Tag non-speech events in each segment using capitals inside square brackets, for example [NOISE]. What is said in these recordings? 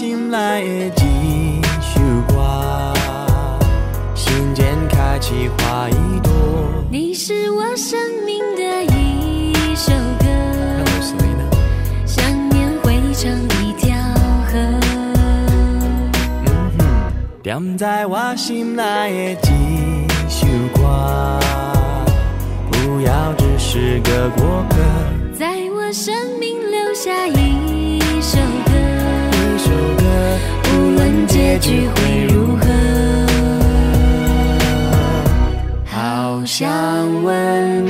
心内的一首歌，心间开起花一朵。你是我生命的一首歌，想念汇成一条河。嗯哼，点在我心内的一首歌，不要只是个过客，结局会如何，好想问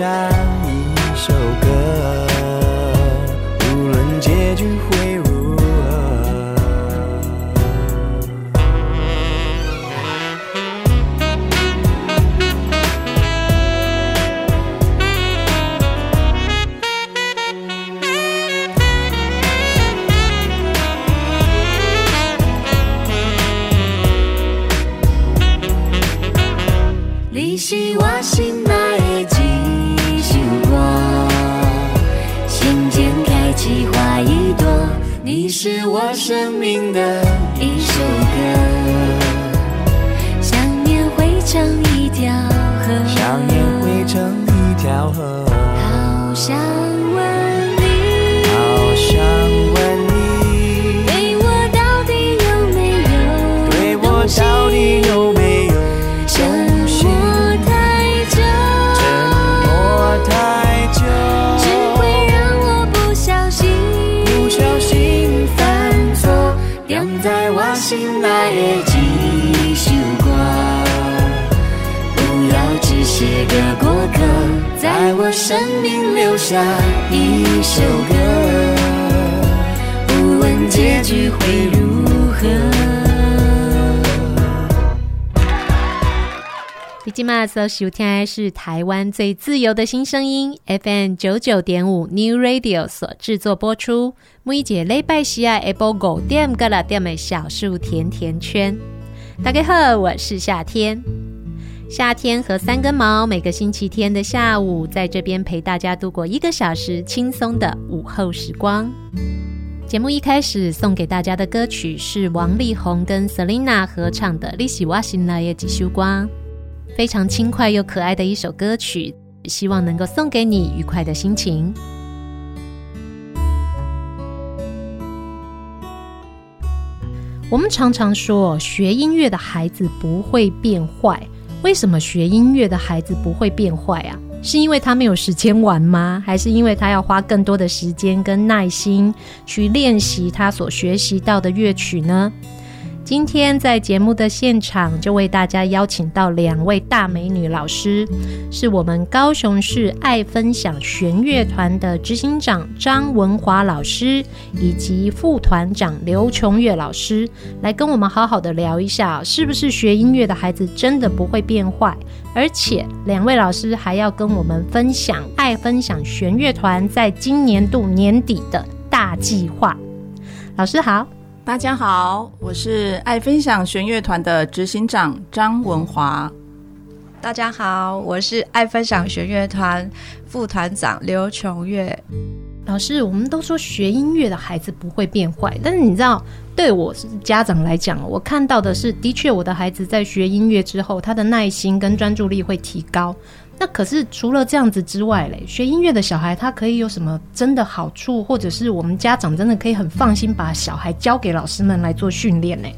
命所收听的是台湾最自由的新声音 FM 九九点五 New Radio 所制作播出。每一节礼拜四啊，下晡五点到六点的小树甜甜圈。大家好，我是夏天。夏天和三根毛，每个星期天的下午，在这边陪大家度过一个小时轻松的午后时光。节目一开始送给大家的歌曲是王力宏跟 Selina 合唱的《你是我心内的一束光》，非常轻快又可爱的一首歌曲，希望能够送给你愉快的心情。我们常常说，学音乐的孩子不会变坏。为什么学音乐的孩子不会变坏啊？是因为他没有时间玩吗？还是因为他要花更多的时间跟耐心去练习他所学习到的乐曲呢？今天在节目的现场，就为大家邀请到两位大美女老师，是我们高雄市爱分享弦乐团的执行长张文华老师，以及副团长刘琼月老师，来跟我们好好的聊一下，是不是学音乐的孩子真的不会变坏？而且两位老师还要跟我们分享爱分享弦乐团在今年度年底的大计划。老师好。大家好，我是爱分享弦乐团的执行长张文华。大家好，我是爱分享弦乐团副团长刘琼月。老师，我们都说学音乐的孩子不会变坏，但是你知道，对我是家长来讲，我看到的是，的确我的孩子在学音乐之后，他的耐心跟专注力会提高。那可是除了这样子之外嘞，学音乐的小孩他可以有什么真的好处，或者是我们家长真的可以很放心把小孩交给老师们来做训练呢？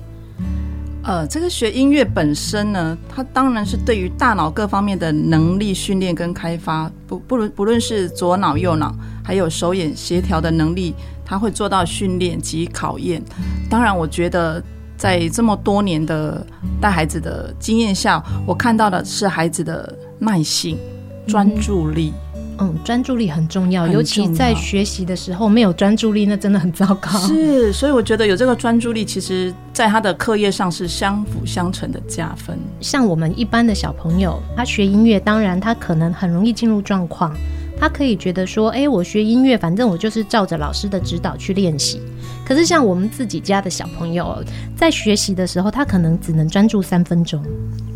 呃，这个学音乐本身呢，它当然是对于大脑各方面的能力训练跟开发，不不论不论是左脑右脑，还有手眼协调的能力，它会做到训练及考验。当然，我觉得。在这么多年的带孩子的经验下，我看到的是孩子的耐性、专注力。嗯，专注力很重要，尤其在学习的时候没有专注力，那真的很糟糕。是，所以我觉得有这个专注力，其实在他的课业上是相辅相成的加分。像我们一般的小朋友，他学音乐，当然他可能很容易进入状况，他可以觉得说，哎，我学音乐，反正我就是照着老师的指导去练习。可是像我们自己家的小朋友，在学习的时候，他可能只能专注三分钟、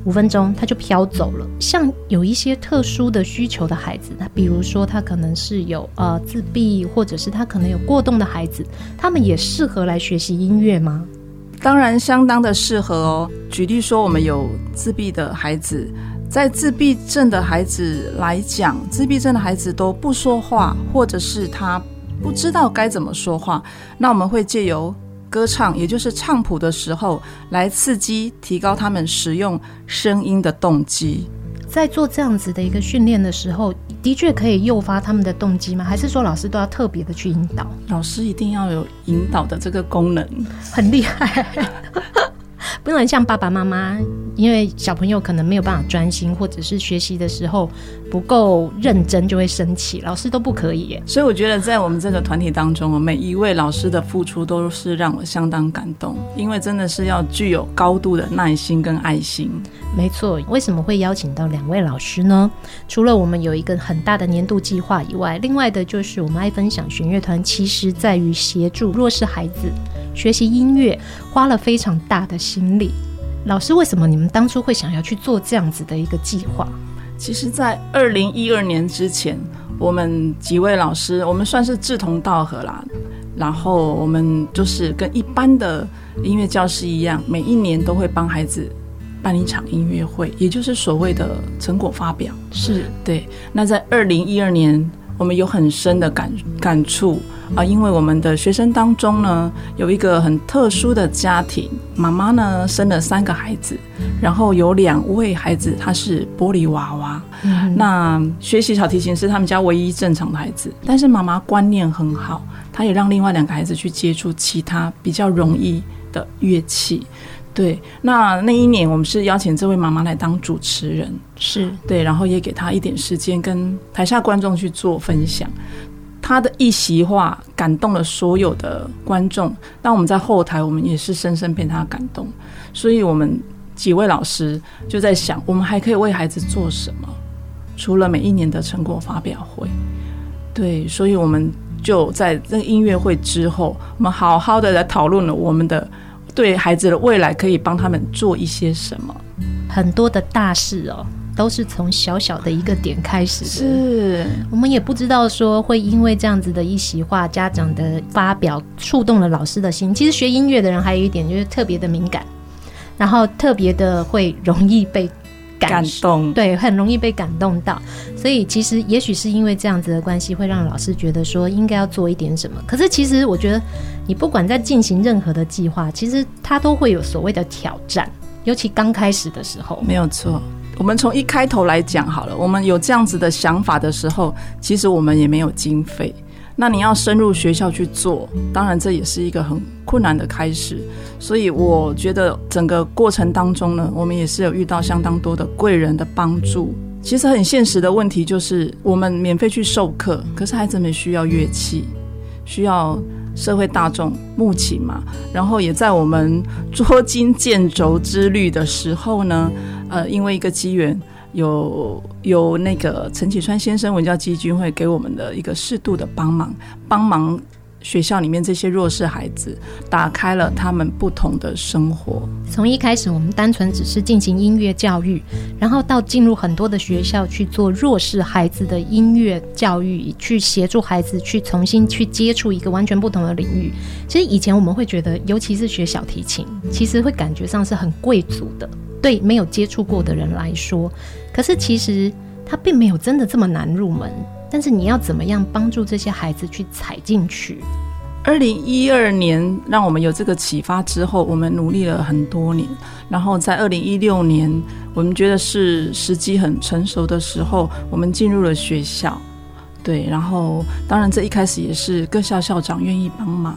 五分钟，他就飘走了。像有一些特殊的需求的孩子，他比如说他可能是有呃自闭，或者是他可能有过动的孩子，他们也适合来学习音乐吗？当然，相当的适合哦。举例说，我们有自闭的孩子，在自闭症的孩子来讲，自闭症的孩子都不说话，或者是他。不知道该怎么说话，那我们会借由歌唱，也就是唱谱的时候，来刺激、提高他们使用声音的动机。在做这样子的一个训练的时候，的确可以诱发他们的动机吗？还是说老师都要特别的去引导？老师一定要有引导的这个功能，很厉害。不能像爸爸妈妈，因为小朋友可能没有办法专心，或者是学习的时候不够认真，就会生气。老师都不可以耶。所以我觉得在我们这个团体当中，每一位老师的付出都是让我相当感动，因为真的是要具有高度的耐心跟爱心。没错，为什么会邀请到两位老师呢？除了我们有一个很大的年度计划以外，另外的就是我们爱分享弦乐团，其实在于协助弱势孩子。学习音乐花了非常大的心力，老师，为什么你们当初会想要去做这样子的一个计划？其实，在二零一二年之前，我们几位老师，我们算是志同道合啦。然后，我们就是跟一般的音乐教师一样，每一年都会帮孩子办一场音乐会，也就是所谓的成果发表。是对。那在二零一二年，我们有很深的感感触。啊，因为我们的学生当中呢，有一个很特殊的家庭，妈妈呢生了三个孩子，然后有两位孩子他是玻璃娃娃。嗯、那学习小提琴是他们家唯一正常的孩子，但是妈妈观念很好，她也让另外两个孩子去接触其他比较容易的乐器。对，那那一年我们是邀请这位妈妈来当主持人，是对，然后也给她一点时间跟台下观众去做分享。她的一席话感动了所有的观众，当我们在后台，我们也是深深被她感动。所以，我们几位老师就在想，我们还可以为孩子做什么？除了每一年的成果发表会，对，所以我们就在这个音乐会之后，我们好好的来讨论了我们的对孩子的未来可以帮他们做一些什么，很多的大事哦。都是从小小的一个点开始的，是我们也不知道说会因为这样子的一席话，家长的发表触动了老师的心。其实学音乐的人还有一点就是特别的敏感，然后特别的会容易被感，感动，对，很容易被感动到。所以其实也许是因为这样子的关系，会让老师觉得说应该要做一点什么。可是其实我觉得，你不管在进行任何的计划，其实它都会有所谓的挑战，尤其刚开始的时候，没有错。我们从一开头来讲好了，我们有这样子的想法的时候，其实我们也没有经费。那你要深入学校去做，当然这也是一个很困难的开始。所以我觉得整个过程当中呢，我们也是有遇到相当多的贵人的帮助。其实很现实的问题就是，我们免费去授课，可是孩子们需要乐器，需要社会大众募勤嘛。然后也在我们捉襟见肘之旅的时候呢。呃，因为一个机缘，有有那个陈启川先生文教基金会给我们的一个适度的帮忙，帮忙学校里面这些弱势孩子，打开了他们不同的生活。从一开始，我们单纯只是进行音乐教育，然后到进入很多的学校去做弱势孩子的音乐教育，去协助孩子去重新去接触一个完全不同的领域。其实以前我们会觉得，尤其是学小提琴，其实会感觉上是很贵族的。对没有接触过的人来说，可是其实它并没有真的这么难入门。但是你要怎么样帮助这些孩子去踩进去？二零一二年让我们有这个启发之后，我们努力了很多年，然后在二零一六年，我们觉得是时机很成熟的时候，我们进入了学校。对，然后当然这一开始也是各校校长愿意帮忙。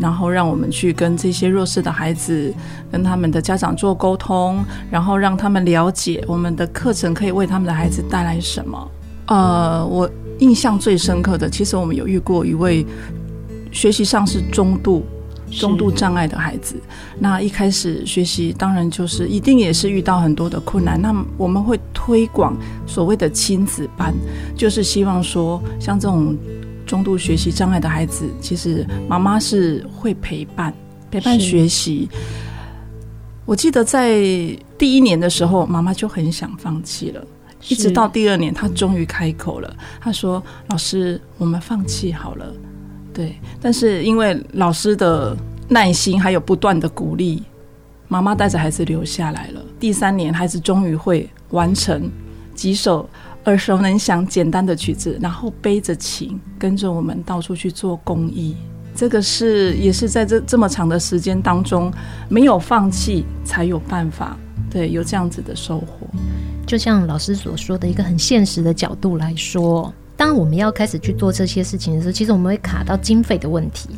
然后让我们去跟这些弱势的孩子，跟他们的家长做沟通，然后让他们了解我们的课程可以为他们的孩子带来什么。呃，我印象最深刻的，其实我们有遇过一位学习上是中度、中度障碍的孩子。那一开始学习，当然就是一定也是遇到很多的困难。那我们会推广所谓的亲子班，就是希望说像这种。中度学习障碍的孩子，其实妈妈是会陪伴陪伴学习。我记得在第一年的时候，妈妈就很想放弃了，一直到第二年，她终于开口了。她说：“老师，我们放弃好了。”对，但是因为老师的耐心还有不断的鼓励，妈妈带着孩子留下来了。第三年，孩子终于会完成几首。耳熟能详、简单的曲子，然后背着琴，跟着我们到处去做公益。这个是也是在这这么长的时间当中，没有放弃，才有办法对有这样子的收获。就像老师所说的一个很现实的角度来说，当我们要开始去做这些事情的时候，其实我们会卡到经费的问题。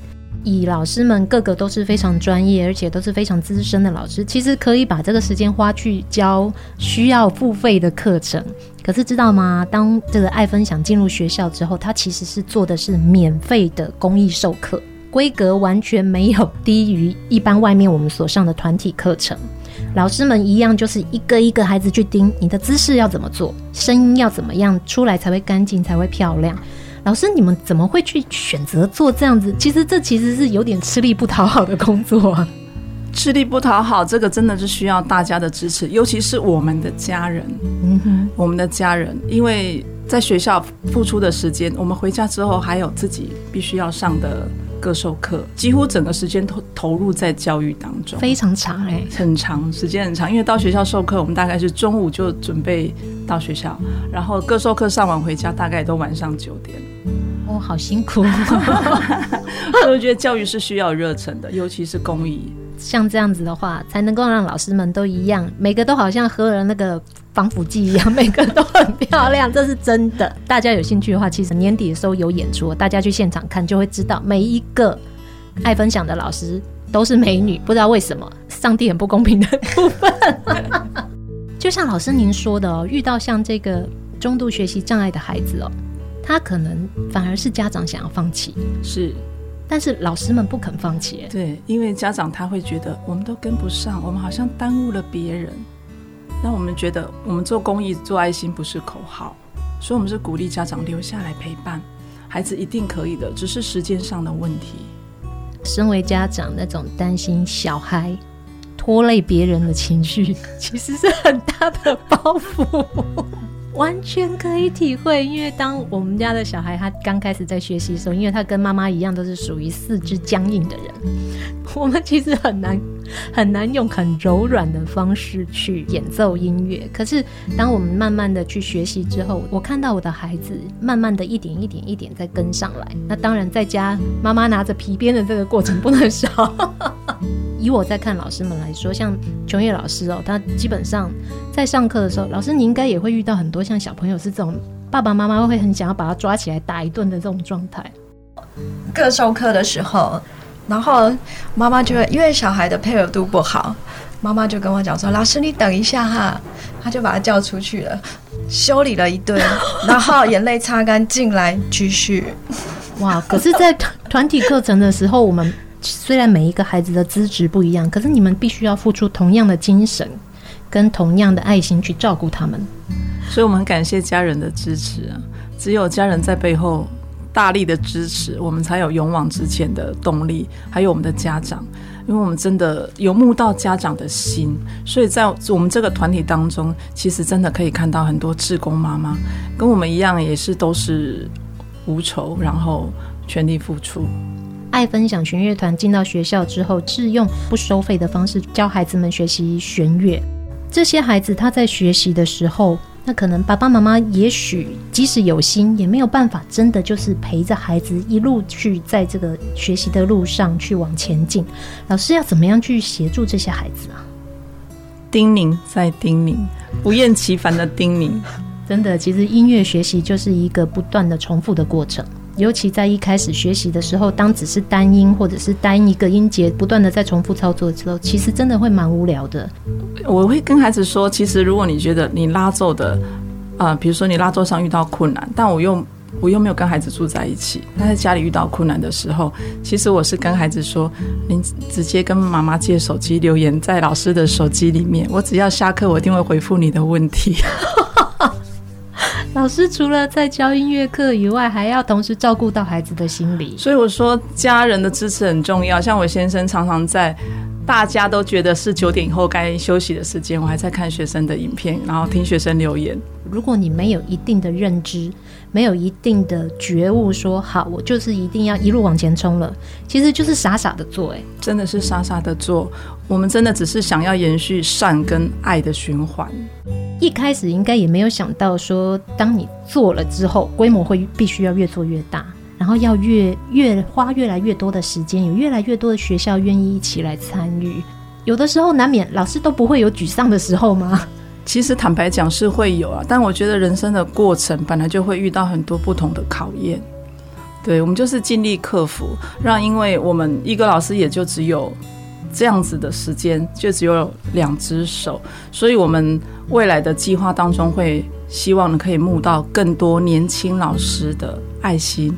以老师们个个都是非常专业，而且都是非常资深的老师，其实可以把这个时间花去教需要付费的课程。可是知道吗？当这个爱分享进入学校之后，它其实是做的是免费的公益授课，规格完全没有低于一般外面我们所上的团体课程。老师们一样，就是一个一个孩子去盯你的姿势要怎么做，声音要怎么样出来才会干净，才会漂亮。老师，你们怎么会去选择做这样子？其实这其实是有点吃力不讨好的工作啊。吃力不讨好，这个真的是需要大家的支持，尤其是我们的家人。嗯哼，我们的家人，因为在学校付出的时间，我们回家之后还有自己必须要上的各授课，几乎整个时间投投入在教育当中，非常长哎、欸，很长时间很长。因为到学校授课，我们大概是中午就准备到学校，然后各授课上完回家，大概都晚上九点。哦，好辛苦！[LAUGHS] 所以我觉得教育是需要热忱的，尤其是公益。像这样子的话，才能够让老师们都一样，每个都好像喝了那个防腐剂一样，每个都很漂亮，这是真的。大家有兴趣的话，其实年底的时候有演出，大家去现场看就会知道，每一个爱分享的老师都是美女，不知道为什么，上帝很不公平的部分。[LAUGHS] 就像老师您说的哦，遇到像这个中度学习障碍的孩子哦。他可能反而是家长想要放弃，是，但是老师们不肯放弃。对，因为家长他会觉得我们都跟不上，我们好像耽误了别人。那我们觉得我们做公益、做爱心不是口号，所以我们是鼓励家长留下来陪伴孩子，一定可以的，只是时间上的问题。身为家长，那种担心小孩拖累别人的情绪，其实是很大的包袱。完全可以体会，因为当我们家的小孩他刚开始在学习的时候，因为他跟妈妈一样都是属于四肢僵硬的人，[LAUGHS] 我们其实很难很难用很柔软的方式去演奏音乐。可是当我们慢慢的去学习之后，我看到我的孩子慢慢的一点一点一点在跟上来。那当然在家妈妈拿着皮鞭的这个过程不能少。以我在看老师们来说，像琼叶老师哦，他基本上在上课的时候，老师你应该也会遇到很多像小朋友是这种爸爸妈妈会很想要把他抓起来打一顿的这种状态。各授课的时候，然后妈妈就会因为小孩的配合度不好，妈妈就跟我讲说：“老师你等一下哈。”他就把他叫出去了，修理了一顿，[LAUGHS] 然后眼泪擦干净来继续。哇！可是，在团体课程的时候，我们。虽然每一个孩子的资质不一样，可是你们必须要付出同样的精神跟同样的爱心去照顾他们。所以，我们感谢家人的支持啊！只有家人在背后大力的支持，我们才有勇往直前的动力。还有我们的家长，因为我们真的有慕到家长的心，所以在我们这个团体当中，其实真的可以看到很多志工妈妈跟我们一样，也是都是无酬，然后全力付出。爱分享弦乐团进到学校之后，是用不收费的方式教孩子们学习弦乐。这些孩子他在学习的时候，那可能爸爸妈妈也许即使有心，也没有办法真的就是陪着孩子一路去在这个学习的路上去往前进。老师要怎么样去协助这些孩子啊？叮咛再叮咛，不厌其烦的叮咛。真的，其实音乐学习就是一个不断的重复的过程。尤其在一开始学习的时候，当只是单音或者是单一个音节不断的在重复操作的时候，其实真的会蛮无聊的。我会跟孩子说，其实如果你觉得你拉奏的，啊、比如说你拉奏上遇到困难，但我又我又没有跟孩子住在一起，他在家里遇到困难的时候，其实我是跟孩子说，您直接跟妈妈借手机留言在老师的手机里面，我只要下课，我一定会回复你的问题。老师除了在教音乐课以外，还要同时照顾到孩子的心理，所以我说家人的支持很重要。像我先生常常在大家都觉得是九点以后该休息的时间，我还在看学生的影片，然后听学生留言。如果你没有一定的认知，没有一定的觉悟说，说好我就是一定要一路往前冲了，其实就是傻傻的做，哎，真的是傻傻的做。我们真的只是想要延续善跟爱的循环。一开始应该也没有想到说，当你做了之后，规模会必须要越做越大，然后要越越花越来越多的时间，有越来越多的学校愿意一起来参与。有的时候难免老师都不会有沮丧的时候吗？其实坦白讲是会有啊，但我觉得人生的过程本来就会遇到很多不同的考验。对，我们就是尽力克服，让因为我们一个老师也就只有。这样子的时间就只有两只手，所以我们未来的计划当中会希望可以募到更多年轻老师的爱心，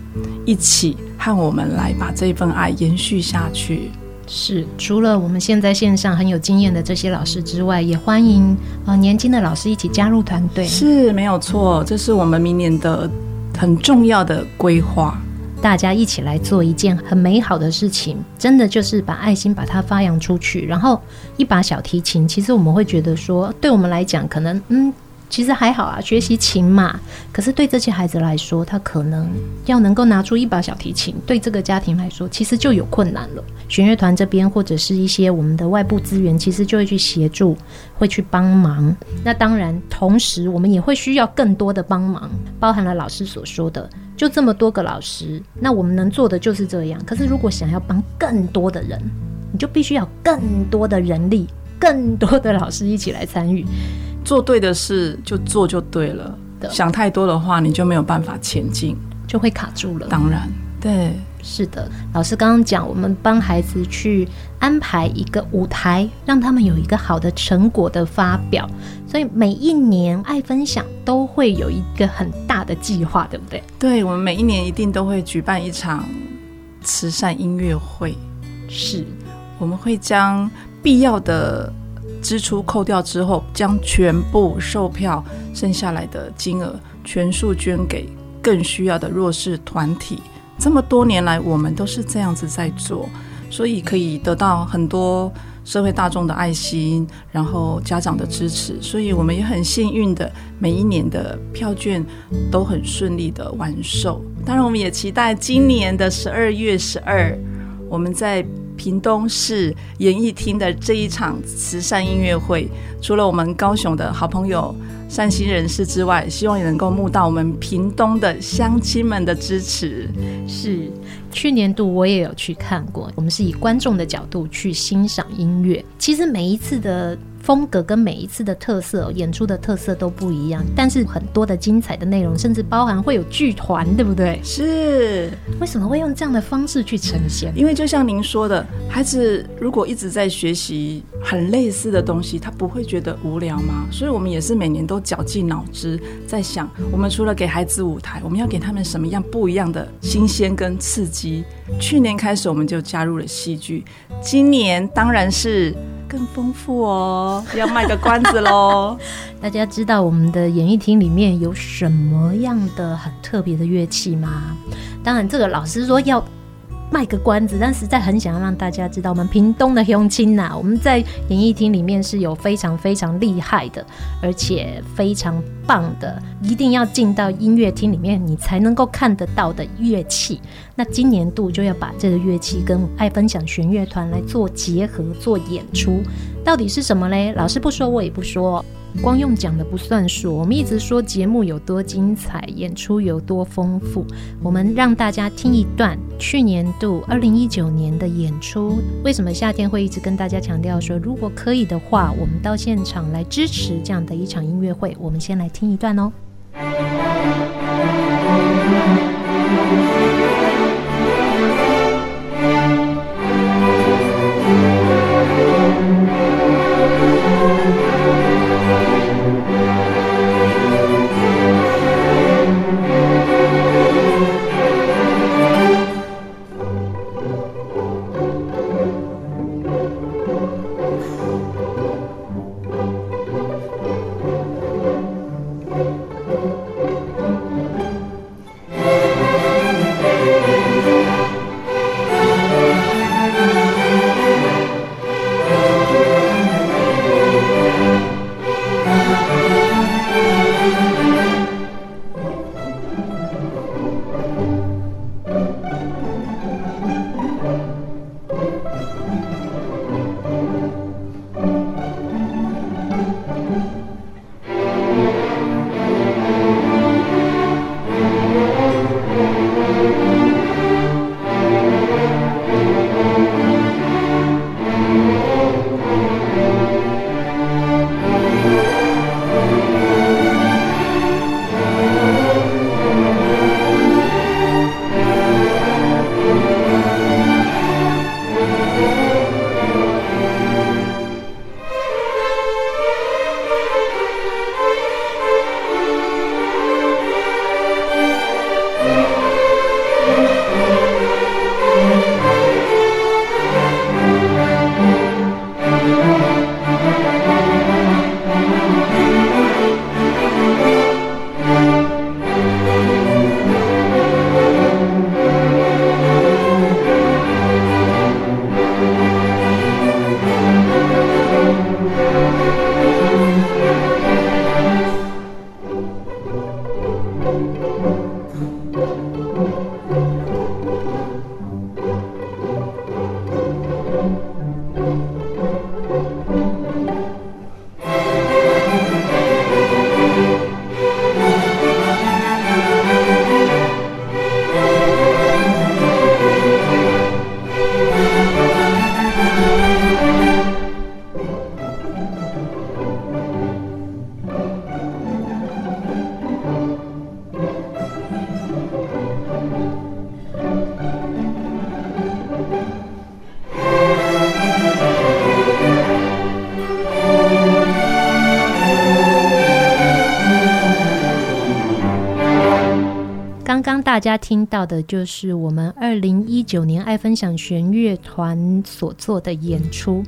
一起和我们来把这份爱延续下去。是，除了我们现在线上很有经验的这些老师之外，也欢迎呃年轻的老师一起加入团队。是，没有错，这是我们明年的很重要的规划。大家一起来做一件很美好的事情，真的就是把爱心把它发扬出去。然后一把小提琴，其实我们会觉得说，对我们来讲，可能嗯。其实还好啊，学习琴嘛。可是对这些孩子来说，他可能要能够拿出一把小提琴，对这个家庭来说，其实就有困难了。弦乐团这边或者是一些我们的外部资源，其实就会去协助，会去帮忙。那当然，同时我们也会需要更多的帮忙，包含了老师所说的，就这么多个老师，那我们能做的就是这样。可是如果想要帮更多的人，你就必须要更多的人力，更多的老师一起来参与。做对的事就做就对了，想太多的话，你就没有办法前进，就会卡住了。当然，对，是的。老师刚刚讲，我们帮孩子去安排一个舞台，让他们有一个好的成果的发表。所以每一年爱分享都会有一个很大的计划，对不对？对，我们每一年一定都会举办一场慈善音乐会，是我们会将必要的。支出扣掉之后，将全部售票剩下来的金额全数捐给更需要的弱势团体。这么多年来，我们都是这样子在做，所以可以得到很多社会大众的爱心，然后家长的支持。所以我们也很幸运的，每一年的票券都很顺利的完售。当然，我们也期待今年的十二月十二，我们在。屏东市演艺厅的这一场慈善音乐会，除了我们高雄的好朋友、善心人士之外，希望也能够募到我们屏东的乡亲们的支持。是，去年度我也有去看过，我们是以观众的角度去欣赏音乐。其实每一次的。风格跟每一次的特色，演出的特色都不一样，但是很多的精彩的内容，甚至包含会有剧团，对不对？是。为什么会用这样的方式去呈现？因为就像您说的，孩子如果一直在学习很类似的东西，他不会觉得无聊吗？所以我们也是每年都绞尽脑汁在想，我们除了给孩子舞台，我们要给他们什么样不一样的新鲜跟刺激？去年开始我们就加入了戏剧，今年当然是。更丰富哦，要卖个关子喽！[LAUGHS] 大家知道我们的演艺厅里面有什么样的很特别的乐器吗？当然，这个老师说要。卖个关子，但实在很想要让大家知道，我们屏东的乡亲呐，我们在演艺厅里面是有非常非常厉害的，而且非常棒的，一定要进到音乐厅里面，你才能够看得到的乐器。那今年度就要把这个乐器跟爱分享弦乐团来做结合、做演出，到底是什么嘞？老师不说，我也不说。光用讲的不算数，我们一直说节目有多精彩，演出有多丰富。我们让大家听一段去年度二零一九年的演出。为什么夏天会一直跟大家强调说，如果可以的话，我们到现场来支持这样的一场音乐会？我们先来听一段哦。大家听到的就是我们二零一九年爱分享弦乐团所做的演出。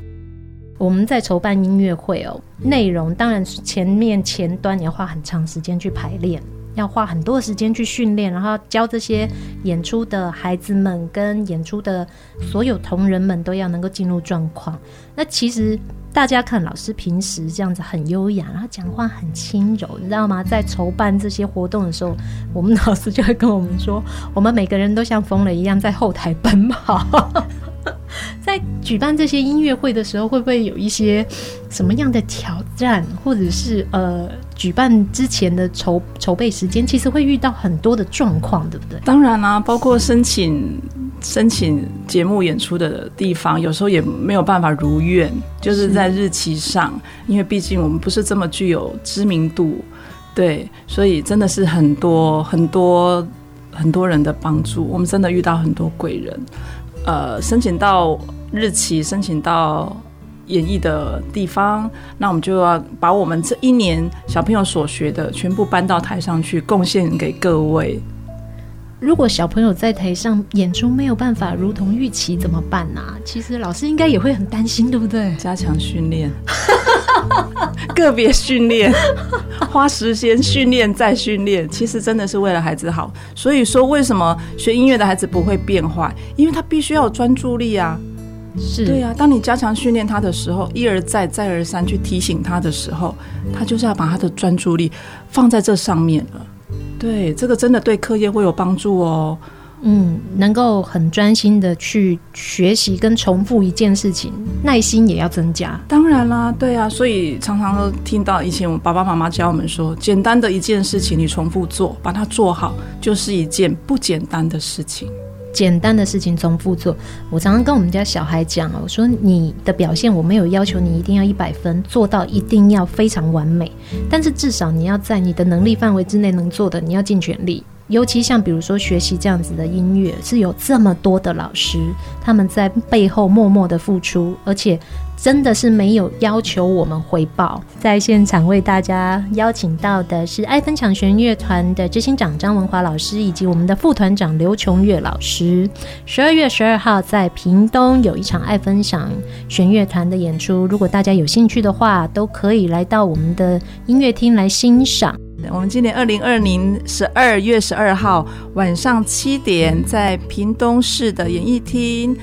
我们在筹办音乐会哦，内容当然前面前端要花很长时间去排练，要花很多时间去训练，然后教这些演出的孩子们跟演出的所有同仁们都要能够进入状况。那其实。大家看老师平时这样子很优雅，然后讲话很轻柔，你知道吗？在筹办这些活动的时候，我们老师就会跟我们说，我们每个人都像疯了一样在后台奔跑。[LAUGHS] [LAUGHS] 在举办这些音乐会的时候，会不会有一些什么样的挑战，或者是呃，举办之前的筹筹备时间，其实会遇到很多的状况，对不对？当然啦、包括申请申请节目演出的地方，有时候也没有办法如愿，就是在日期上，因为毕竟我们不是这么具有知名度，对，所以真的是很多很多很多人的帮助，我们真的遇到很多贵人。呃，申请到日期，申请到演绎的地方，那我们就要把我们这一年小朋友所学的全部搬到台上去，贡献给各位。如果小朋友在台上演出没有办法如同预期，怎么办呢？啊？其实老师应该也会很担心，对不对？加强训练，[LAUGHS] 个别训练，花时间训练再训练，其实真的是为了孩子好。所以说，为什么学音乐的孩子不会变坏？因为他必须要有专注力啊。是对啊，当你加强训练他的时候，一而再，再而三去提醒他的时候，他就是要把他的专注力放在这上面了。对，这个真的对课业会有帮助哦。嗯，能够很专心的去学习跟重复一件事情，耐心也要增加。当然啦，对啊，所以常常都听到以前我爸爸妈妈教我们说，简单的一件事情你重复做，把它做好，就是一件不简单的事情。简单的事情重复做，我常常跟我们家小孩讲，我说你的表现我没有要求你一定要一百分，做到一定要非常完美，但是至少你要在你的能力范围之内能做的，你要尽全力。尤其像比如说学习这样子的音乐，是有这么多的老师，他们在背后默默的付出，而且真的是没有要求我们回报。在现场为大家邀请到的是爱分享弦乐团的执行长张文华老师，以及我们的副团长刘琼月老师。十二月十二号在屏东有一场爱分享弦乐团的演出，如果大家有兴趣的话，都可以来到我们的音乐厅来欣赏。我们今年二零二零十二月十二号晚上七点，在屏东市的演艺厅，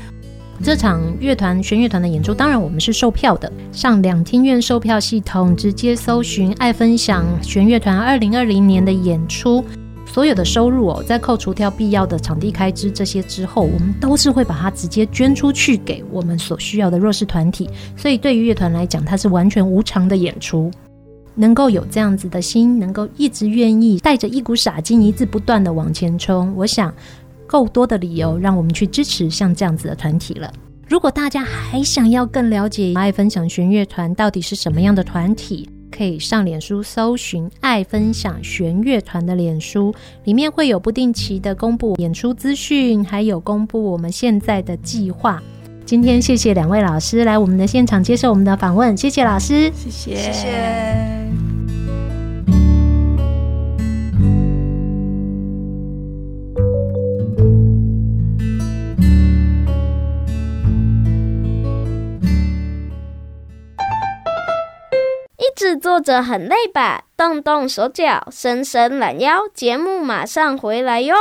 这场乐团弦乐团的演出，当然我们是售票的，上两厅院售票系统直接搜寻“爱分享弦乐团二零二零年的演出”，所有的收入哦，在扣除掉必要的场地开支这些之后，我们都是会把它直接捐出去给我们所需要的弱势团体，所以对于乐团来讲，它是完全无偿的演出。能够有这样子的心，能够一直愿意带着一股傻劲，一直不断的往前冲，我想够多的理由让我们去支持像这样子的团体了。如果大家还想要更了解爱分享弦乐团到底是什么样的团体，可以上脸书搜寻“爱分享弦乐团”的脸书，里面会有不定期的公布演出资讯，还有公布我们现在的计划。今天谢谢两位老师来我们的现场接受我们的访问，谢谢老师，谢谢，谢谢。一直坐着很累吧？动动手脚，伸伸懒腰，节目马上回来哟。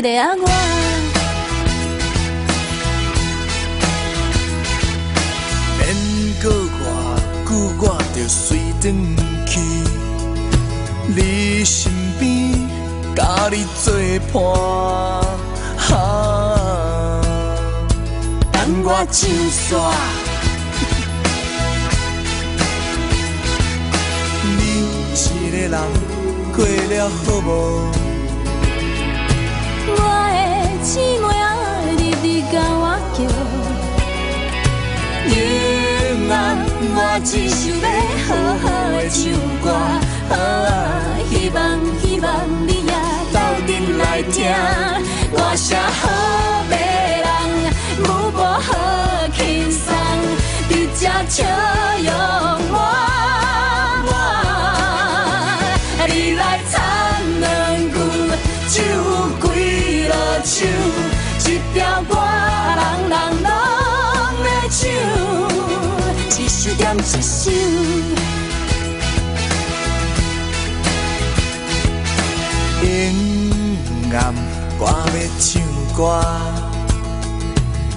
一个我，免阁偌久，我着随转去你身边，甲你作伴。啊我上线，你一个人过了好无？我的姊妹日日甲我叫，夜晚我只想要好好的唱歌，好啊，希望希望你也斗阵来听，歌声好美。好轻松，你这笑容我，我一，一条歌，人人拢要唱，一首点一首。夜晚我要唱歌，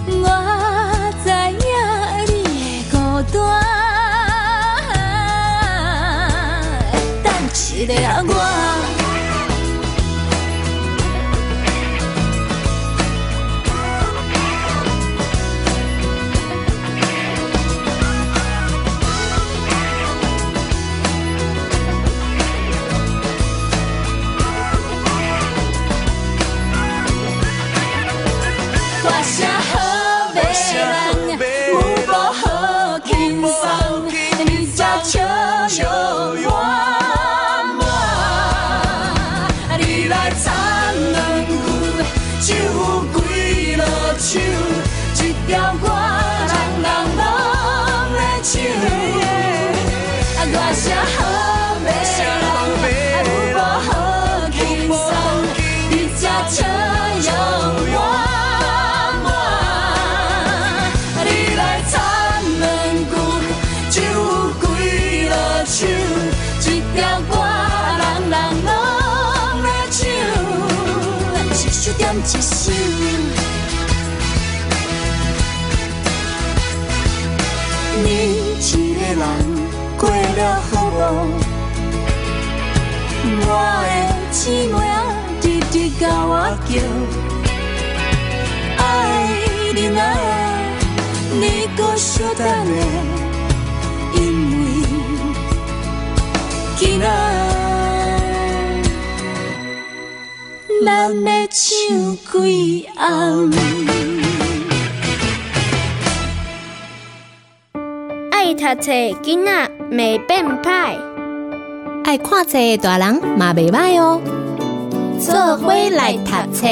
我知影你的孤单，会等一个我。的姊妹仔直直甲我叫，爱人啊，你搁小等下，因为今仔咱要唱几暗。爱读册囡仔袂变歹，爱看册大人嘛袂歹哦。做伙来读册。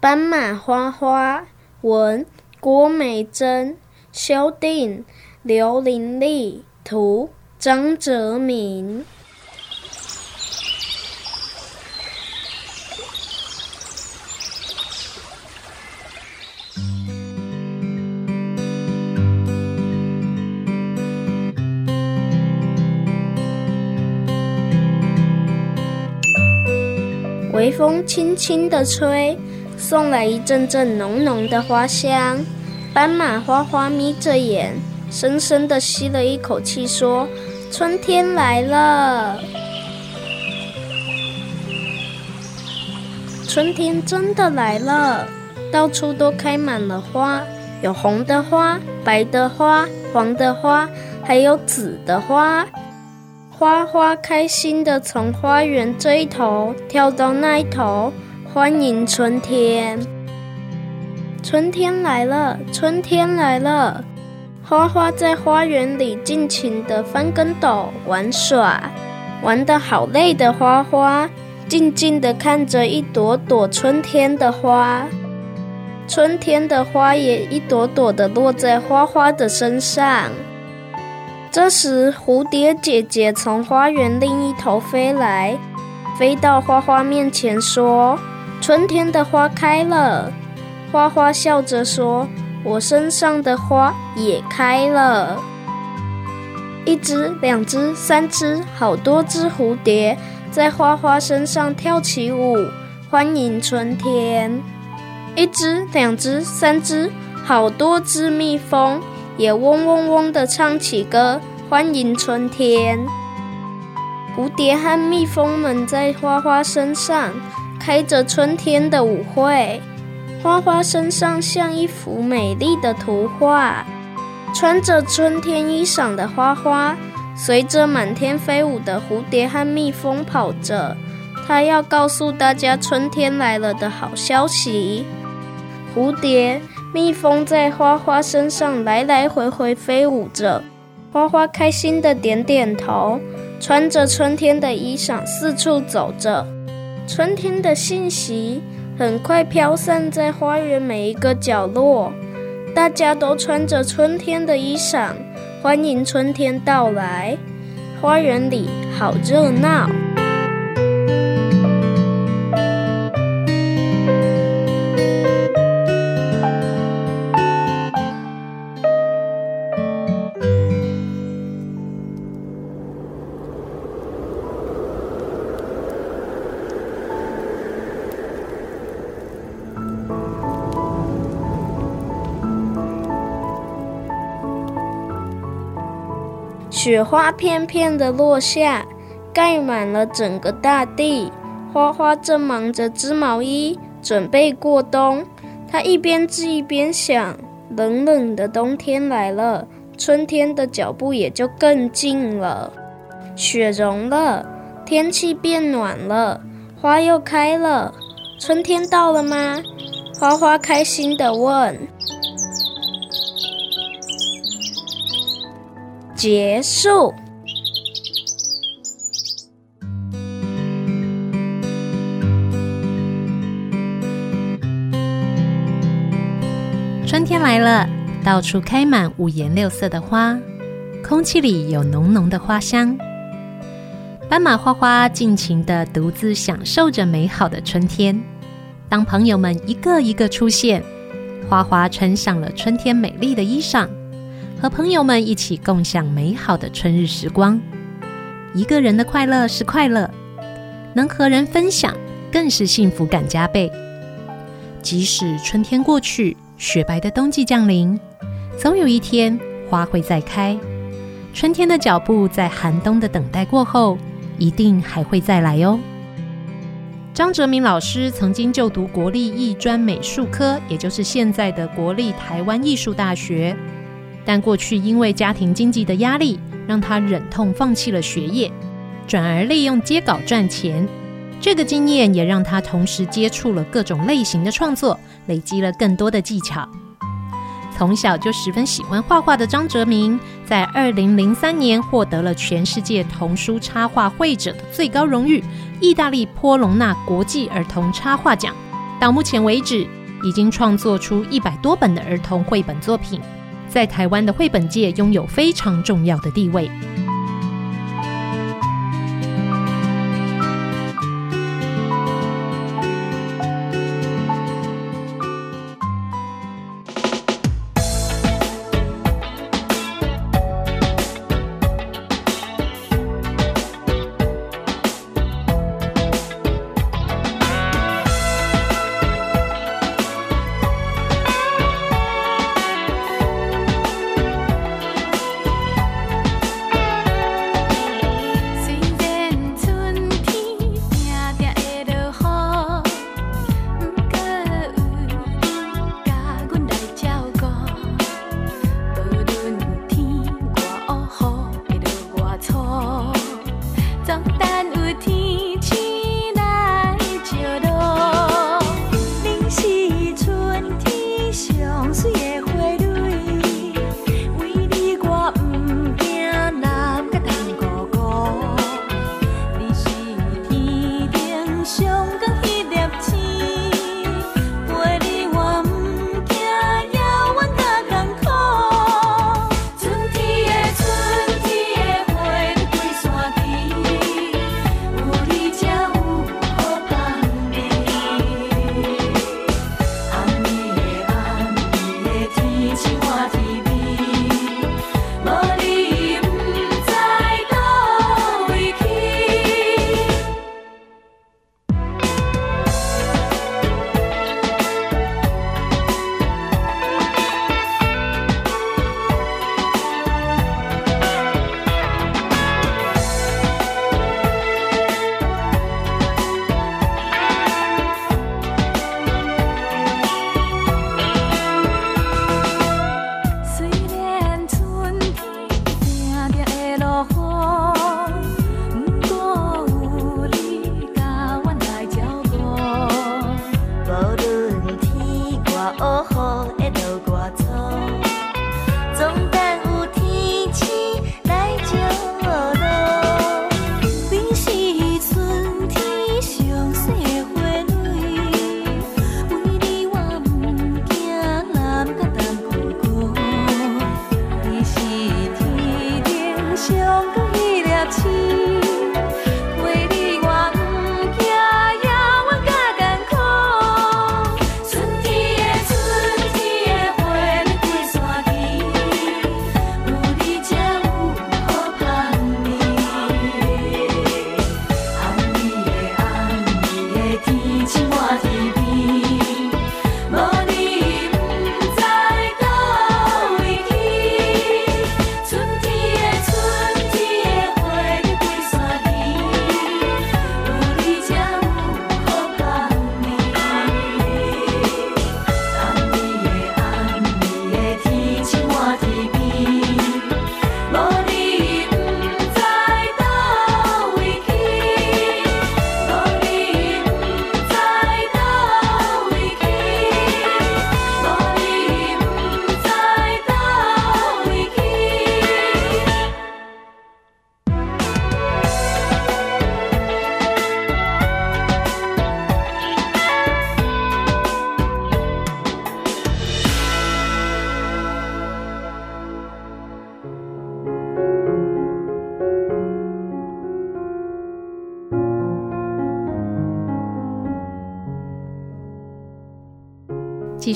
斑马花花，文郭美珍，修订刘玲丽，图张哲明。微风轻轻地吹，送来一阵阵浓浓的花香。斑马花花眯着眼，深深地吸了一口气，说：“春天来了，春天真的来了，到处都开满了花，有红的花、白的花、黄的花，还有紫的花。”花花开心的从花园这一头跳到那一头，欢迎春天。春天来了，春天来了。花花在花园里尽情的翻跟斗玩耍，玩得好累的花花，静静的看着一朵朵春天的花。春天的花也一朵朵的落在花花的身上。这时，蝴蝶姐姐从花园另一头飞来，飞到花花面前说：“春天的花开了。”花花笑着说：“我身上的花也开了。”一只、两只、三只，好多只蝴蝶在花花身上跳起舞，欢迎春天。一只、两只、三只，好多只蜜蜂。也嗡嗡嗡地唱起歌，欢迎春天。蝴蝶和蜜蜂们在花花身上开着春天的舞会，花花身上像一幅美丽的图画。穿着春天衣裳的花花，随着满天飞舞的蝴蝶和蜜蜂跑着，它要告诉大家春天来了的好消息。蝴蝶。蜜蜂在花花身上来来回回飞舞着，花花开心的点点头，穿着春天的衣裳四处走着。春天的信息很快飘散在花园每一个角落，大家都穿着春天的衣裳，欢迎春天到来。花园里好热闹。雪花片片的落下，盖满了整个大地。花花正忙着织毛衣，准备过冬。她一边织一边想：冷冷的冬天来了，春天的脚步也就更近了。雪融了，天气变暖了，花又开了。春天到了吗？花花开心地问。结束。春天来了，到处开满五颜六色的花，空气里有浓浓的花香。斑马花花尽情的独自享受着美好的春天。当朋友们一个一个出现，花花穿上了春天美丽的衣裳。和朋友们一起共享美好的春日时光。一个人的快乐是快乐，能和人分享更是幸福感加倍。即使春天过去，雪白的冬季降临，总有一天花会再开。春天的脚步在寒冬的等待过后，一定还会再来哦。张哲明老师曾经就读国立艺专美术科，也就是现在的国立台湾艺术大学，但过去因为家庭经济的压力，让他忍痛放弃了学业，转而利用接稿赚钱。这个经验也让他同时接触了各种类型的创作，累积了更多的技巧。从小就十分喜欢画画的张哲明，在二零零三年获得了全世界童书插画绘者的最高荣誉——意大利波隆纳国际儿童插画奖。到目前为止，已经创作出一百多本的儿童绘本作品，在台湾的绘本界拥有非常重要的地位。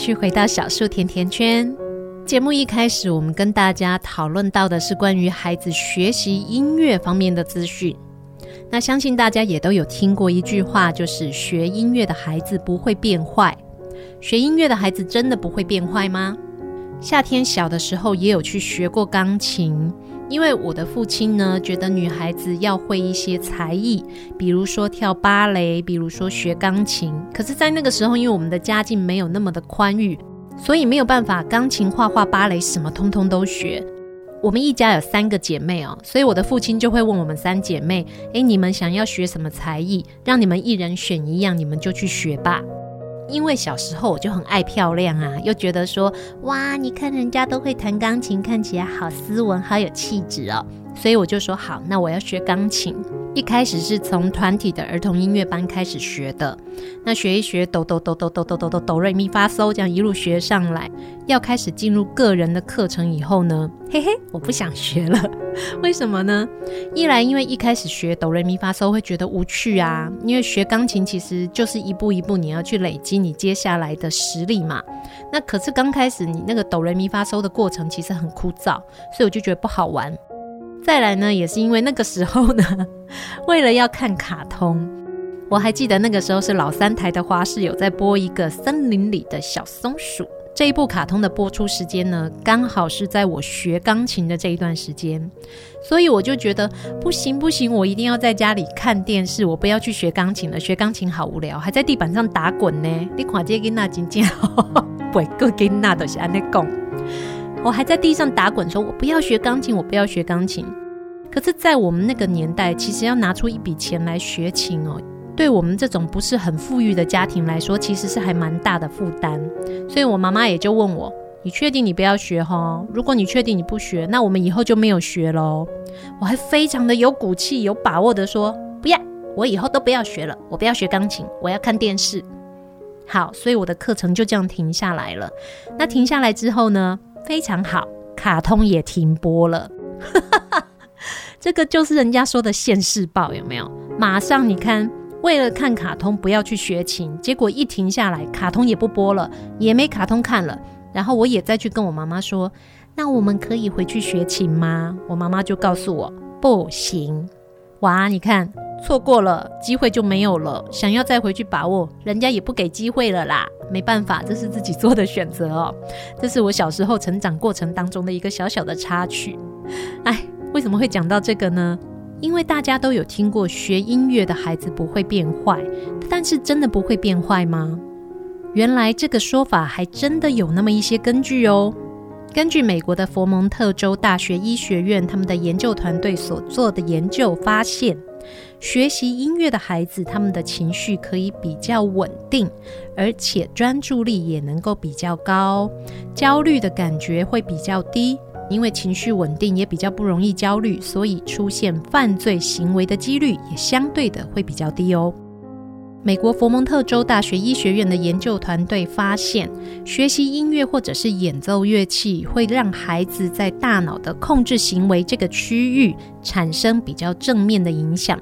续回到小树甜甜圈节目一开始，我们跟大家讨论到的是关于孩子学习音乐方面的资讯。那相信大家也都有听过一句话，就是学音乐的孩子不会变坏。学音乐的孩子真的不会变坏吗？夏天小的时候也有去学过钢琴，因为我的父亲呢，觉得女孩子要会一些才艺，比如说跳芭蕾，比如说学钢琴。可是，在那个时候，因为我们的家境没有那么的宽裕，所以没有办法钢琴、画画、芭蕾什么通通都学。我们一家有三个姐妹哦，所以我的父亲就会问我们三姐妹：“诶，你们想要学什么才艺？让你们一人选一样，你们就去学吧。”因为小时候我就很爱漂亮啊，又觉得说哇，你看人家都会弹钢琴，看起来好斯文，好有气质哦。所以我就说好，那我要学钢琴。一开始是从团体的儿童音乐班开始学的，那学一学哆哆哆哆哆哆哆哆哆瑞咪发嗦，这样一路学上来。要开始进入个人的课程以后呢，嘿嘿，我不想学了。为什么呢？一来因为一开始学哆瑞咪发嗦会觉得无趣啊，因为学钢琴其实就是一步一步你要去累积你接下来的实力嘛。那可是刚开始你那个哆瑞咪发嗦的过程其实很枯燥，所以我就觉得不好玩。再来呢，也是因为那个时候呢，[LAUGHS] 为了要看卡通，我还记得那个时候是老三台的花市有在播一个森林里的小松鼠这一部卡通的播出时间呢，刚好是在我学钢琴的这一段时间，所以我就觉得不行不行，我一定要在家里看电视，我不要去学钢琴了，学钢琴好无聊，还在地板上打滚呢。你看这个那真正不个跟那都是安尼讲。我还在地上打滚，说我不要学钢琴，我不要学钢琴。可是，在我们那个年代，其实要拿出一笔钱来学琴哦，对我们这种不是很富裕的家庭来说，其实是还蛮大的负担。所以我妈妈也就问我：“你确定你不要学齁？如果你确定你不学，那我们以后就没有学喽。”我还非常的有骨气、有把握的说：“不要，我以后都不要学了，我不要学钢琴，我要看电视。”好，所以我的课程就这样停下来了。那停下来之后呢？非常好，卡通也停播了，[LAUGHS] 这个就是人家说的现世报，有没有？马上你看，为了看卡通不要去学琴，结果一停下来，卡通也不播了，也没卡通看了。然后我也再去跟我妈妈说，那我们可以回去学琴吗？我妈妈就告诉我不行。哇，你看。错过了机会就没有了，想要再回去把握，人家也不给机会了啦。没办法，这是自己做的选择哦。这是我小时候成长过程当中的一个小小的插曲。哎，为什么会讲到这个呢？因为大家都有听过学音乐的孩子不会变坏，但是真的不会变坏吗？原来这个说法还真的有那么一些根据哦。根据美国的佛蒙特州大学医学院他们的研究团队所做的研究发现。学习音乐的孩子，他们的情绪可以比较稳定，而且专注力也能够比较高，焦虑的感觉会比较低。因为情绪稳定，也比较不容易焦虑，所以出现犯罪行为的几率也相对的会比较低哦。美国佛蒙特州大学医学院的研究团队发现，学习音乐或者是演奏乐器，会让孩子在大脑的控制行为这个区域产生比较正面的影响。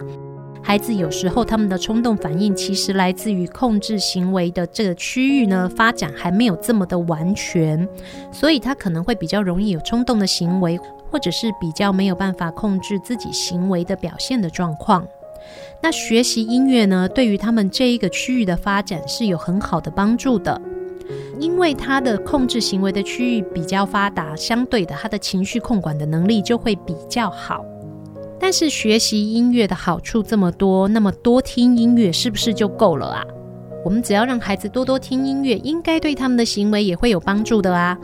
孩子有时候他们的冲动反应，其实来自于控制行为的这个区域呢，发展还没有这么的完全，所以他可能会比较容易有冲动的行为，或者是比较没有办法控制自己行为的表现的状况。那学习音乐呢，对于他们这一个区域的发展是有很好的帮助的，因为他的控制行为的区域比较发达，相对的，他的情绪控管的能力就会比较好。但是学习音乐的好处这么多，那么多听音乐是不是就够了啊？我们只要让孩子多多听音乐，应该对他们的行为也会有帮助的啊。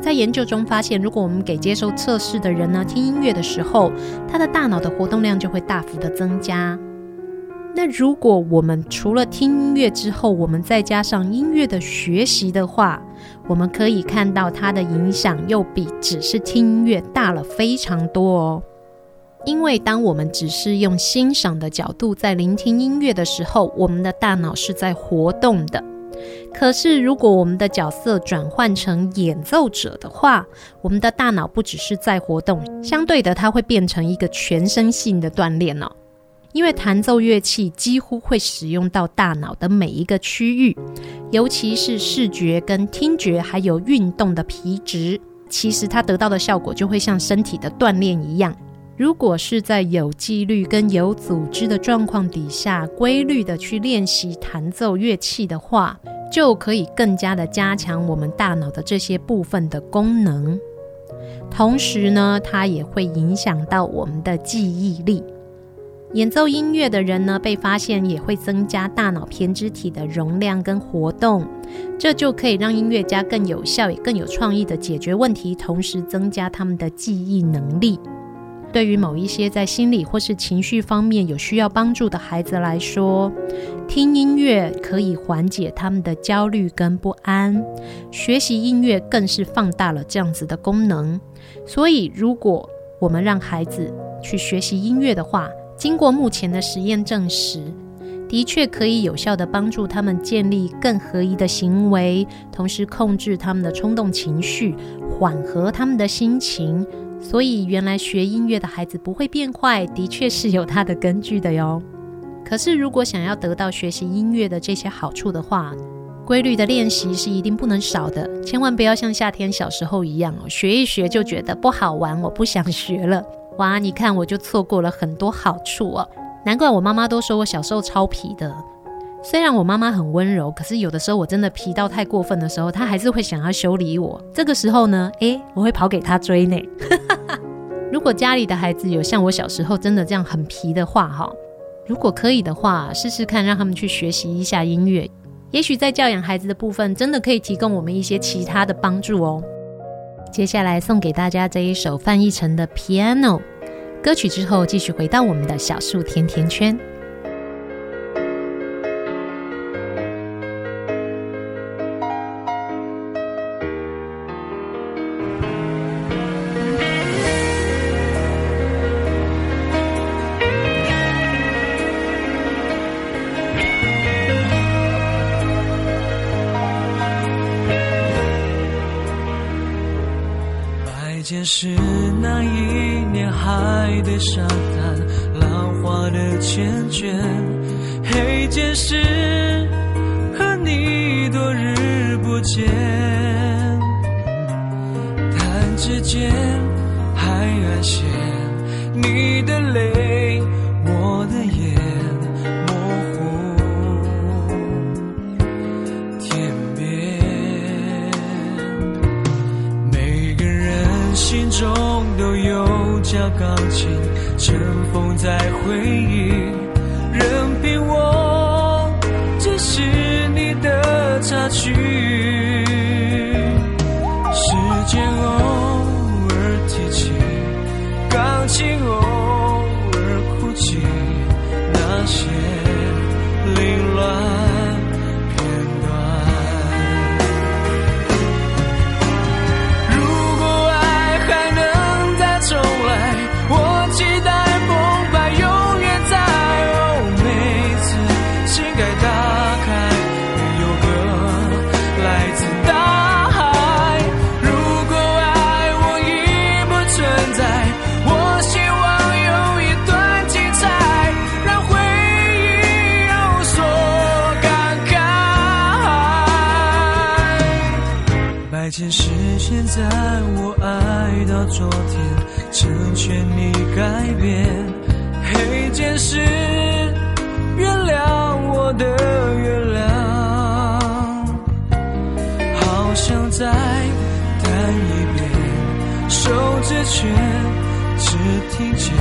在研究中发现，如果我们给接受测试的人呢，听音乐的时候，他的大脑的活动量就会大幅的增加。那如果我们除了听音乐之后，我们再加上音乐的学习的话，我们可以看到它的影响又比只是听音乐大了非常多哦。因为当我们只是用欣赏的角度在聆听音乐的时候，我们的大脑是在活动的。可是如果我们的角色转换成演奏者的话，我们的大脑不只是在活动，相对的，它会变成一个全身性的锻炼哦。因为弹奏乐器几乎会使用到大脑的每一个区域，尤其是视觉跟听觉，还有运动的皮质，其实它得到的效果就会像身体的锻炼一样。如果是在有纪律跟有组织的状况底下，规律的去练习弹奏乐器的话，就可以更加的加强我们大脑的这些部分的功能。同时呢，它也会影响到我们的记忆力。演奏音乐的人呢，被发现也会增加大脑胼胝体的容量跟活动，这就可以让音乐家更有效也更有创意的解决问题，同时增加他们的记忆能力。对于某一些在心理或是情绪方面有需要帮助的孩子来说，听音乐可以缓解他们的焦虑跟不安，学习音乐更是放大了这样子的功能。所以，如果我们让孩子去学习音乐的话，经过目前的实验证实，的确可以有效地帮助他们建立更合宜的行为，同时控制他们的冲动情绪，缓和他们的心情。所以，原来学音乐的孩子不会变坏，的确是有它的根据的哟。可是，如果想要得到学习音乐的这些好处的话，规律的练习是一定不能少的。千万不要像夏天小时候一样哦，学一学就觉得不好玩，我不想学了。哇，你看我就错过了很多好处哦。难怪我妈妈都说我小时候超皮的。虽然我妈妈很温柔，可是有的时候我真的皮到太过分的时候，她还是会想要修理我。这个时候呢，诶，我会跑给她追呢。如果家里的孩子有像我小时候真的这样很皮的话，哈，如果可以的话，试试看让他们去学习一下音乐，也许在教养孩子的部分，真的可以提供我们一些其他的帮助哦。接下来送给大家这一首范逸臣的《Piano》歌曲之后，继续回到我们的小树甜甜圈。在我爱到昨天，成全你改变。黑键是原谅我的原谅，好想再弹一遍，手指却只听见。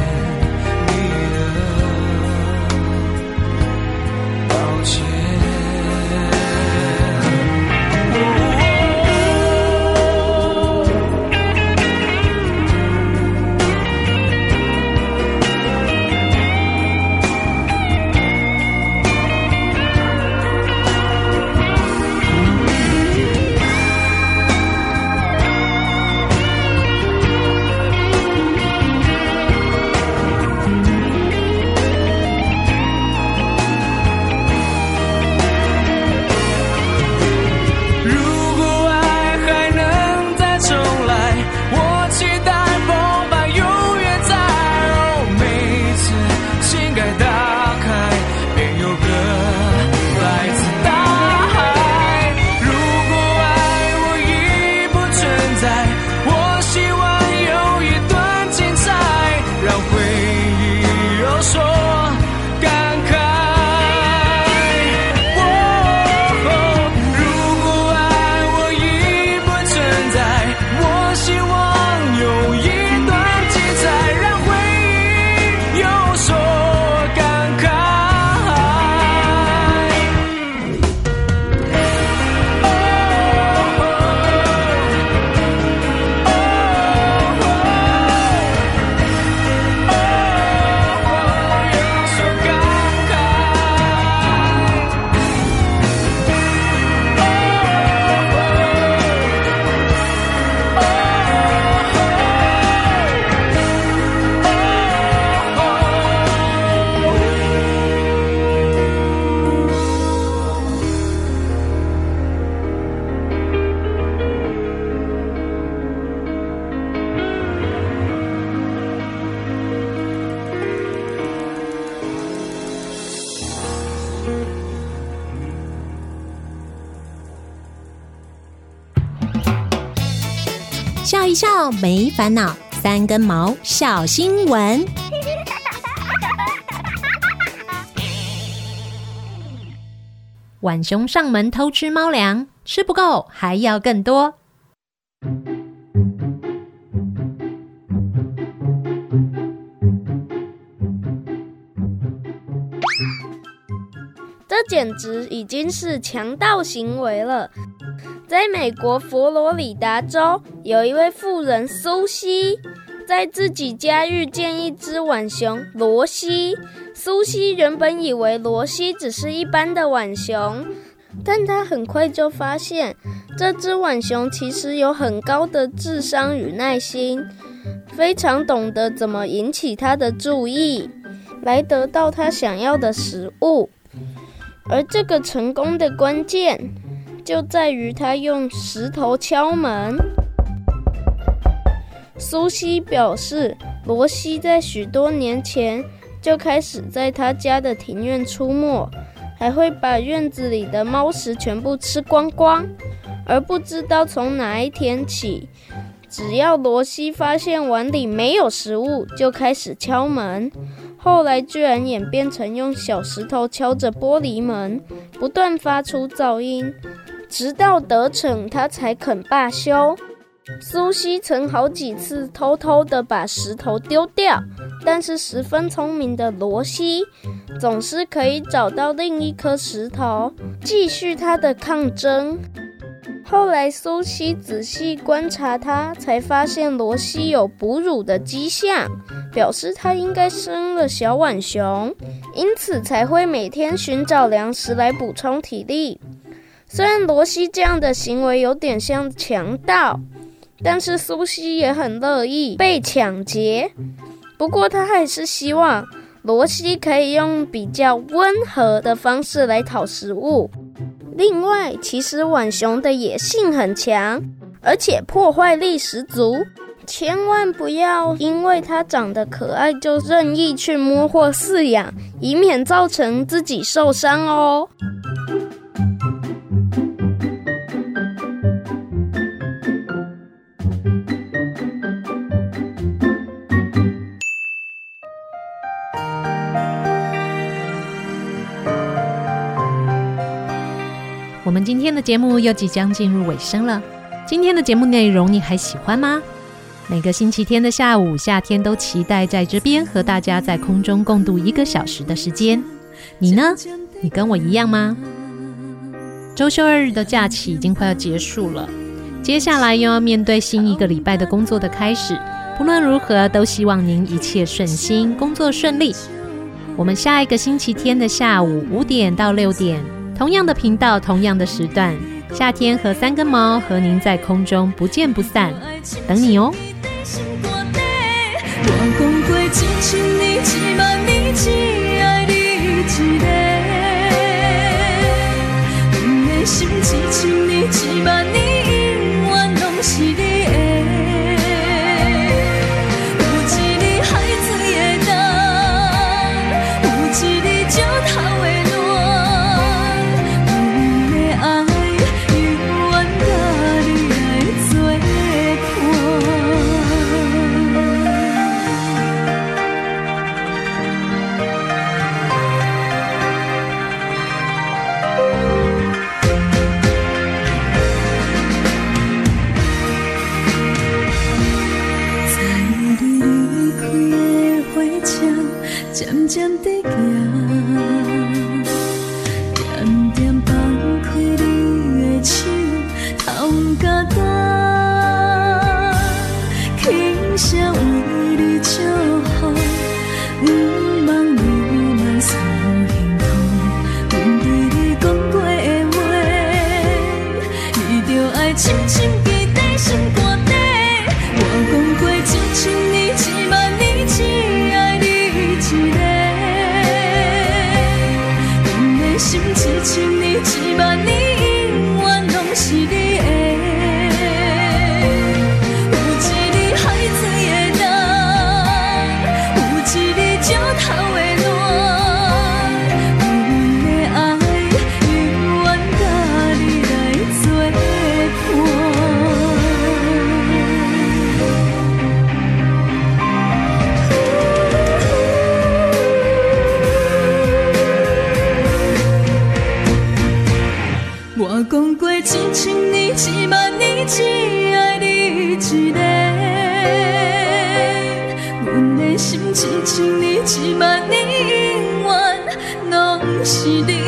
没烦恼，三根毛小新闻。[LAUGHS] 浣熊上门偷吃猫粮，吃不够还要更多。这简直已经是强盗行为了。在美国佛罗里达州，有一位富人苏西，在自己家遇见一只浣熊罗西。苏西原本以为罗西只是一般的浣熊，但他很快就发现，这只浣熊其实有很高的智商与耐心，非常懂得怎么引起他的注意，来得到他想要的食物。而这个成功的关键，就在于他用石头敲门。苏西表示，罗西在许多年前就开始在他家的庭院出没，还会把院子里的猫食全部吃光光。而不知道从哪一天起，只要罗西发现碗里没有食物，就开始敲门。后来居然演变成用小石头敲着玻璃门，不断发出噪音，直到得逞，他才肯罢休。苏西曾好几次偷偷地把石头丢掉，但是十分聪明的罗西总是可以找到另一颗石头，继续他的抗争。后来苏西仔细观察他，才发现罗西有哺乳的迹象。表示他应该生了小浣熊，因此才会每天寻找粮食来补充体力。虽然罗西这样的行为有点像强盗，但是苏西也很乐意被抢劫。不过他还是希望罗西可以用比较温和的方式来讨食物。另外，其实浣熊的野性很强，而且破坏力十足。千万不要因为它长得可爱就任意去摸或饲养，以免造成自己受伤哦。今天的节目又即将进入尾声了，今天的节目内容你还喜欢吗？每个星期天的下午，夏天都期待在这边和大家在空中共度一个小时的时间。你呢？你跟我一样吗？周休二日的假期已经快要结束了，接下来又要面对新一个礼拜的工作的开始。不论如何，都希望您一切顺心，工作顺利。我们下一个星期天的下午五点到六点，同样的频道，同样的时段，夏天和三根毛和您在空中不见不散，等你哦。我讲过一千年，一万年，只爱你一个。一万年，只爱你一个。阮的心一千年、一万年，永远拢是你。